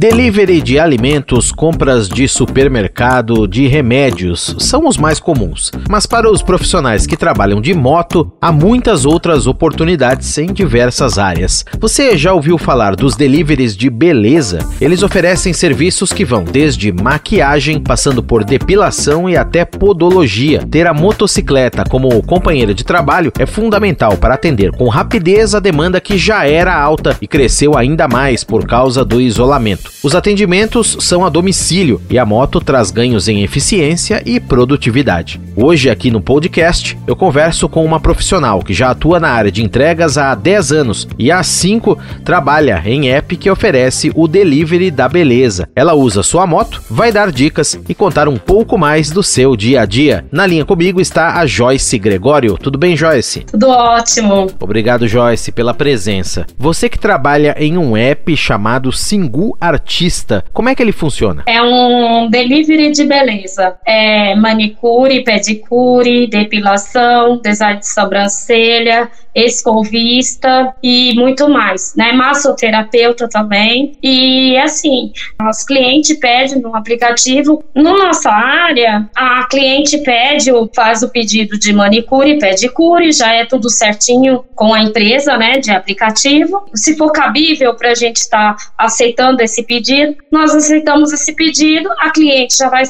Delivery de alimentos, compras de supermercado, de remédios são os mais comuns. Mas para os profissionais que trabalham de moto, há muitas outras oportunidades em diversas áreas. Você já ouviu falar dos deliveries de beleza? Eles oferecem serviços que vão desde maquiagem, passando por depilação e até podologia. Ter a motocicleta como companheira de trabalho é fundamental para atender com rapidez a demanda que já era alta e cresceu ainda mais por causa do isolamento. Os atendimentos são a domicílio e a moto traz ganhos em eficiência e produtividade. Hoje, aqui no podcast, eu converso com uma profissional que já atua na área de entregas há 10 anos e há 5 trabalha em app que oferece o delivery da beleza. Ela usa sua moto, vai dar dicas e contar um pouco mais do seu dia a dia. Na linha comigo está a Joyce Gregório. Tudo bem, Joyce? Tudo ótimo. Obrigado, Joyce, pela presença. Você que trabalha em um app chamado Singu Artista artista. Como é que ele funciona? É um delivery de beleza. É manicure, pedicure, depilação, design de sobrancelha, escovista e muito mais, né? Massoterapeuta também. E assim, os clientes pedem no aplicativo. Na nossa área, a cliente pede ou faz o pedido de manicure, pedicure, já é tudo certinho com a empresa, né, de aplicativo. Se for cabível para a gente estar tá aceitando esse pedido, nós aceitamos esse pedido, a cliente já vai,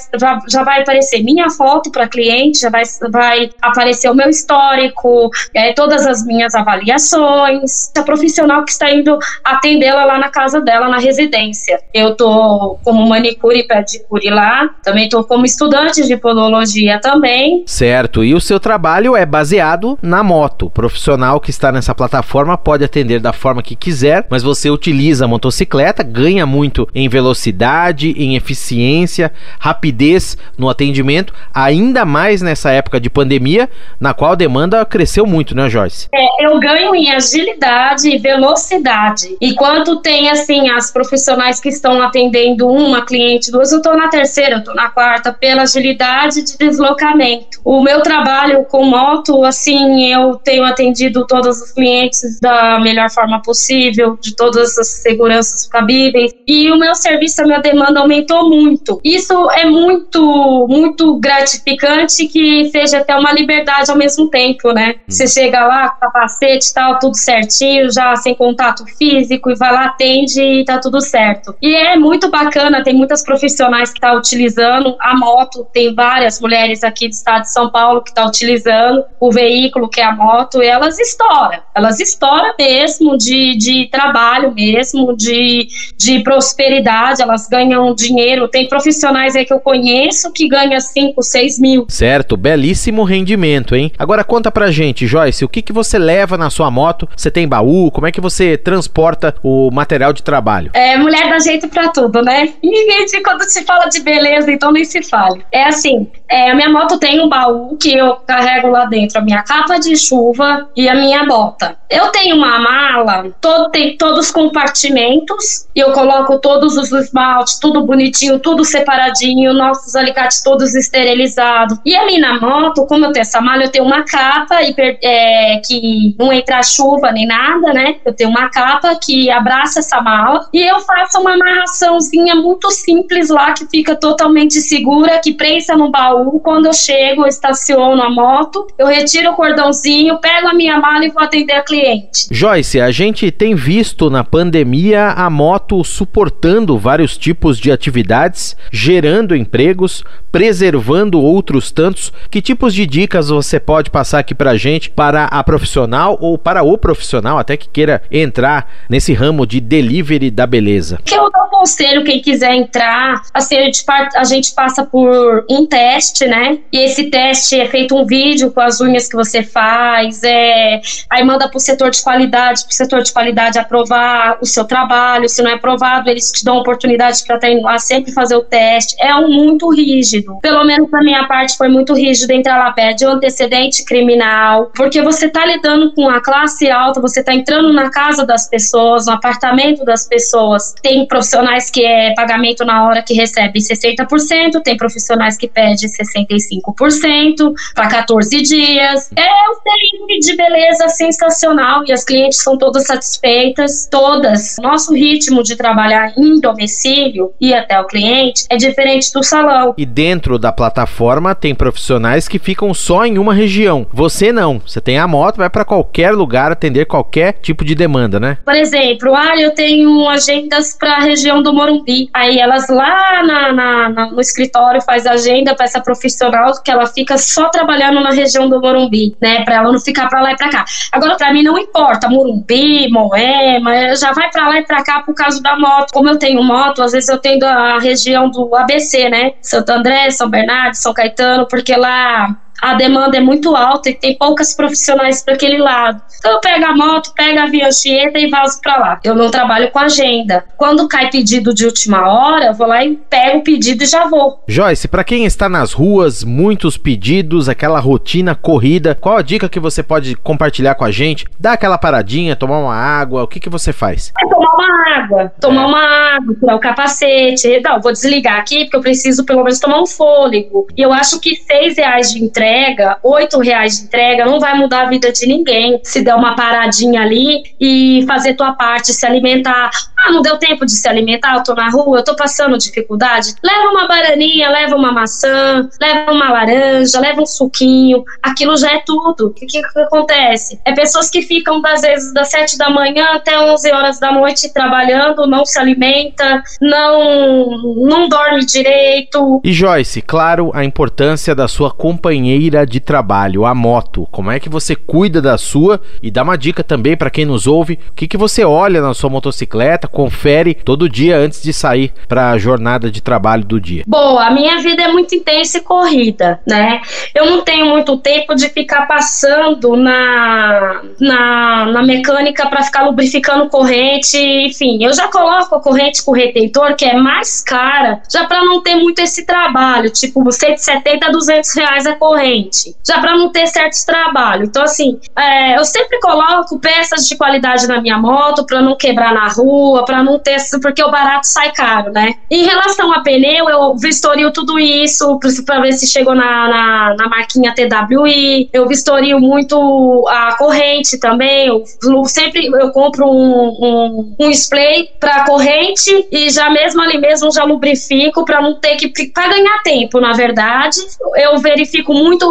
já, vai aparecer minha foto para a cliente, já vai, vai aparecer o meu histórico, é, todas as minhas avaliações, a profissional que está indo atendê-la lá na casa dela, na residência. Eu tô como manicure e pedicure lá, também tô como estudante de podologia também. Certo, e o seu trabalho é baseado na moto. O profissional que está nessa plataforma pode atender da forma que quiser, mas você utiliza a motocicleta, ganha muito em velocidade, em eficiência, rapidez no atendimento, ainda mais nessa época de pandemia, na qual a demanda cresceu muito, né, Joyce? É, eu ganho em agilidade e velocidade. E quando tem, assim, as profissionais que estão atendendo uma cliente, duas, eu estou na terceira, eu estou na quarta, pela agilidade de deslocamento. O meu trabalho com moto, assim, eu tenho atendido todos os clientes da melhor forma possível, de todas as seguranças cabíveis. E o meu serviço, a minha demanda aumentou muito. Isso é muito, muito gratificante que seja até uma liberdade ao mesmo tempo, né? Hum. Você chega lá, capacete e tal, tudo certinho, já sem contato físico, e vai lá, atende e tá tudo certo. E é muito bacana, tem muitas profissionais que estão tá utilizando a moto, tem várias mulheres aqui do estado de São Paulo que estão tá utilizando o veículo, que é a moto, e elas estouram. Elas estouram mesmo de, de trabalho mesmo, de, de prosperidade, elas ganham dinheiro. Tem profissionais aí que eu conheço que ganham 5, 6 mil. Certo, belíssimo rendimento, hein? Agora conta pra gente, Joyce, o que, que você leva na sua moto? Você tem baú? Como é que você transporta o material de trabalho? É, mulher dá jeito pra tudo, né? E quando se fala de beleza, então nem se fale. É assim, é, a minha moto tem um baú que eu carrego lá dentro a minha capa de chuva e a minha bota. Eu tenho uma mala, todo, tem todos os compartimentos e eu coloco todos os esmaltes, tudo bonitinho, tudo separadinho, nossos alicates todos esterilizados. E ali na moto, como eu tenho essa mala, eu tenho uma capa hiper, é, que não entra chuva nem nada, né? Eu tenho uma capa que abraça essa mala e eu faço uma amarraçãozinha muito simples lá que fica totalmente segura, que prensa no baú. Quando eu chego, eu estaciono a moto, eu retiro o cordãozinho, pego a minha mala e vou atender a cliente. Joyce, a gente tem visto na pandemia a moto suportando vários tipos de atividades, gerando empregos, preservando outros tantos. Que tipos de dicas você pode passar aqui pra gente para a profissional ou para o profissional até que queira entrar nesse ramo de delivery da beleza? Eu dou conselho quem quiser entrar, assim, a gente, a gente passa por um teste, né? E esse teste é feito um vídeo com as unhas que você faz, é, aí manda pro setor de qualidade, pro setor de qualidade aprovar o seu trabalho, se não é aprovado, eles te dão oportunidade para estar indo lá sempre fazer o teste. É um muito rígido. Pelo menos a minha parte foi muito rígido entrar lá pede o antecedente criminal, porque você está lidando com a classe alta, você está entrando na casa das pessoas, no apartamento das pessoas. Tem profissionais que é pagamento na hora que recebe 60%, tem profissionais que pede 65% para 14 dias. É um delivery de beleza sensacional e as clientes são todas satisfeitas, todas. Nosso ritmo de trabalhar em domicílio e até o cliente é diferente do salão. E dentro da plataforma tem profissionais que ficam só em uma região. Você não. Você tem a moto, vai para qualquer lugar atender qualquer tipo de demanda, né? Por exemplo, ah, eu tenho agendas para a região do Morumbi. Aí elas lá na, na, na, no escritório faz agenda para essa profissional que ela fica só trabalhando na região do Morumbi, né? Para ela não ficar para lá e para cá. Agora para mim não importa, Morumbi, Moema, já vai para lá e para cá por causa da moto. Como eu tenho moto, às vezes eu tenho a região do ABC, né? Santo André, São Bernardo, São Caetano, porque lá a demanda é muito alta e tem poucas profissionais para aquele lado. Então eu pego a moto, pego a Vianchieta e vazo para lá. Eu não trabalho com agenda. Quando cai pedido de última hora, eu vou lá e pego o pedido e já vou. Joyce, para quem está nas ruas, muitos pedidos, aquela rotina corrida, qual a dica que você pode compartilhar com a gente? Dá aquela paradinha, tomar uma água, o que que você faz? É tomar uma água, tomar é. uma água, tirar o capacete. Não, vou desligar aqui porque eu preciso pelo menos tomar um fôlego. E eu acho que seis reais de entrega, oito reais de entrega, não vai mudar a vida de ninguém. Se der uma paradinha ali e fazer tua parte, se alimentar. Ah, não deu tempo de se alimentar, eu tô na rua, eu tô passando dificuldade. Leva uma bananinha, leva uma maçã, leva uma laranja, leva um suquinho. Aquilo já é tudo. O que, que, acontece? É pessoas que ficam, às vezes, das sete da manhã até onze horas da noite trabalhando, não se alimenta, não, não dorme direito. E Joyce, claro, a importância da sua companheira de trabalho, a moto. Como é que você cuida da sua e dá uma dica também para quem nos ouve, o que, que você olha na sua motocicleta, confere todo dia antes de sair para a jornada de trabalho do dia? Bom, a minha vida é muito intensa e corrida, né? Eu não tenho muito tempo de ficar passando na, na, na mecânica para ficar lubrificando corrente, enfim. Eu já coloco a corrente com retentor, que é mais cara, já para não ter muito esse trabalho, tipo 170, 200 reais a corrente, já para não ter certos trabalhos. Então, assim, é, eu sempre coloco peças de qualidade na minha moto para não quebrar na rua, para não ter, porque o barato sai caro, né? Em relação a pneu, eu vistorio tudo isso para ver se chegou na, na, na, marquinha TWI. Eu vistorio muito a corrente também. Eu, sempre eu compro um, um, um spray para corrente e já mesmo ali mesmo já lubrifico para não ter que para ganhar tempo, na verdade. Eu verifico muito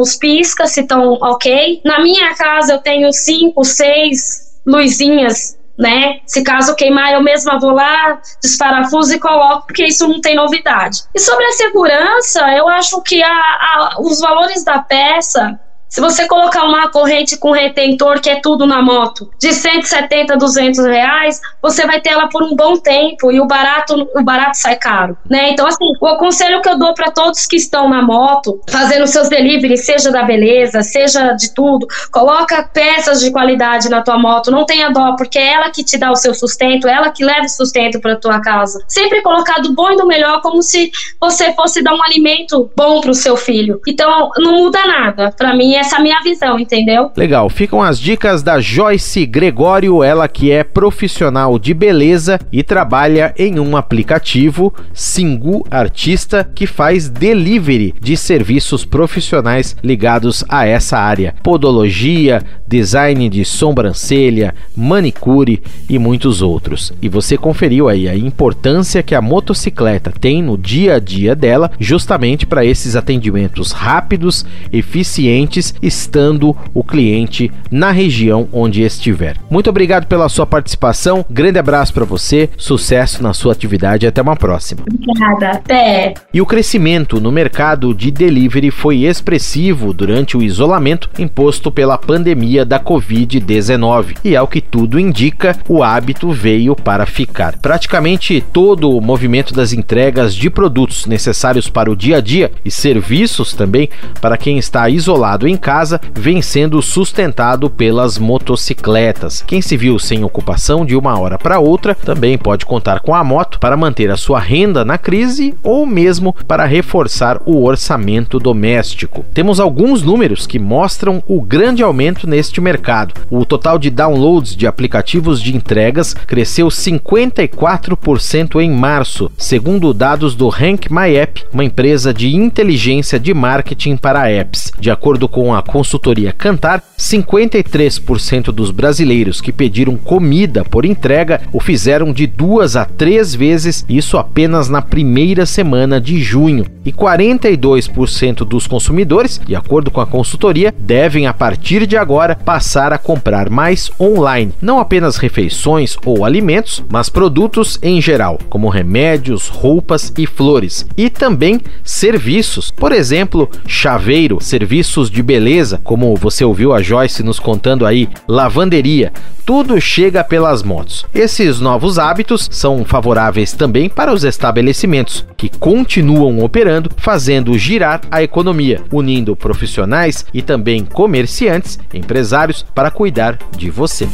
os piscas se estão ok. Na minha casa eu tenho cinco, seis luzinhas né? Se caso queimar, eu mesma vou lá, desparafuso e coloco, porque isso não tem novidade. E sobre a segurança, eu acho que a, a, os valores da peça se você colocar uma corrente com retentor, que é tudo na moto, de 170, 200 reais, você vai ter ela por um bom tempo e o barato, o barato sai caro, né? Então, assim, o conselho que eu dou para todos que estão na moto, fazendo seus deliveries, seja da beleza, seja de tudo, coloca peças de qualidade na tua moto, não tenha dó, porque é ela que te dá o seu sustento, é ela que leva o sustento para tua casa. Sempre colocar do bom e do melhor, como se você fosse dar um alimento bom para o seu filho. Então, não muda nada. Para mim, é essa minha visão, entendeu? Legal. Ficam as dicas da Joyce Gregório, ela que é profissional de beleza e trabalha em um aplicativo Singu Artista que faz delivery de serviços profissionais ligados a essa área. Podologia, design de sobrancelha, manicure e muitos outros. E você conferiu aí a importância que a motocicleta tem no dia a dia dela, justamente para esses atendimentos rápidos, eficientes estando o cliente na região onde estiver. Muito obrigado pela sua participação. Grande abraço para você, sucesso na sua atividade e até uma próxima. Obrigada, até. E o crescimento no mercado de delivery foi expressivo durante o isolamento imposto pela pandemia da Covid-19. E ao que tudo indica, o hábito veio para ficar. Praticamente todo o movimento das entregas de produtos necessários para o dia a dia e serviços também para quem está isolado em em casa vem sendo sustentado pelas motocicletas. Quem se viu sem ocupação de uma hora para outra também pode contar com a moto para manter a sua renda na crise ou mesmo para reforçar o orçamento doméstico. Temos alguns números que mostram o grande aumento neste mercado. O total de downloads de aplicativos de entregas cresceu 54% em março, segundo dados do Rank My App, uma empresa de inteligência de marketing para apps. De acordo com a consultoria Cantar, 53% dos brasileiros que pediram comida por entrega o fizeram de duas a três vezes, isso apenas na primeira semana de junho. E 42% dos consumidores, de acordo com a consultoria, devem a partir de agora passar a comprar mais online, não apenas refeições ou alimentos, mas produtos em geral, como remédios, roupas e flores, e também serviços, por exemplo, chaveiro, serviços de beleza, como você ouviu a Joyce nos contando aí, lavanderia, tudo chega pelas motos. Esses novos hábitos são favoráveis também para os estabelecimentos, que continuam operando, fazendo girar a economia, unindo profissionais e também comerciantes, empresários para cuidar de você.